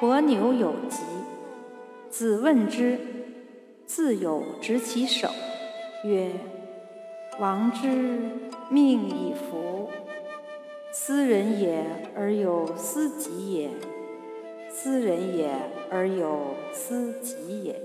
伯牛有疾，子问之，自有执其手，曰：“王之命以服。斯人也而有斯己也，斯人也而有斯己也。”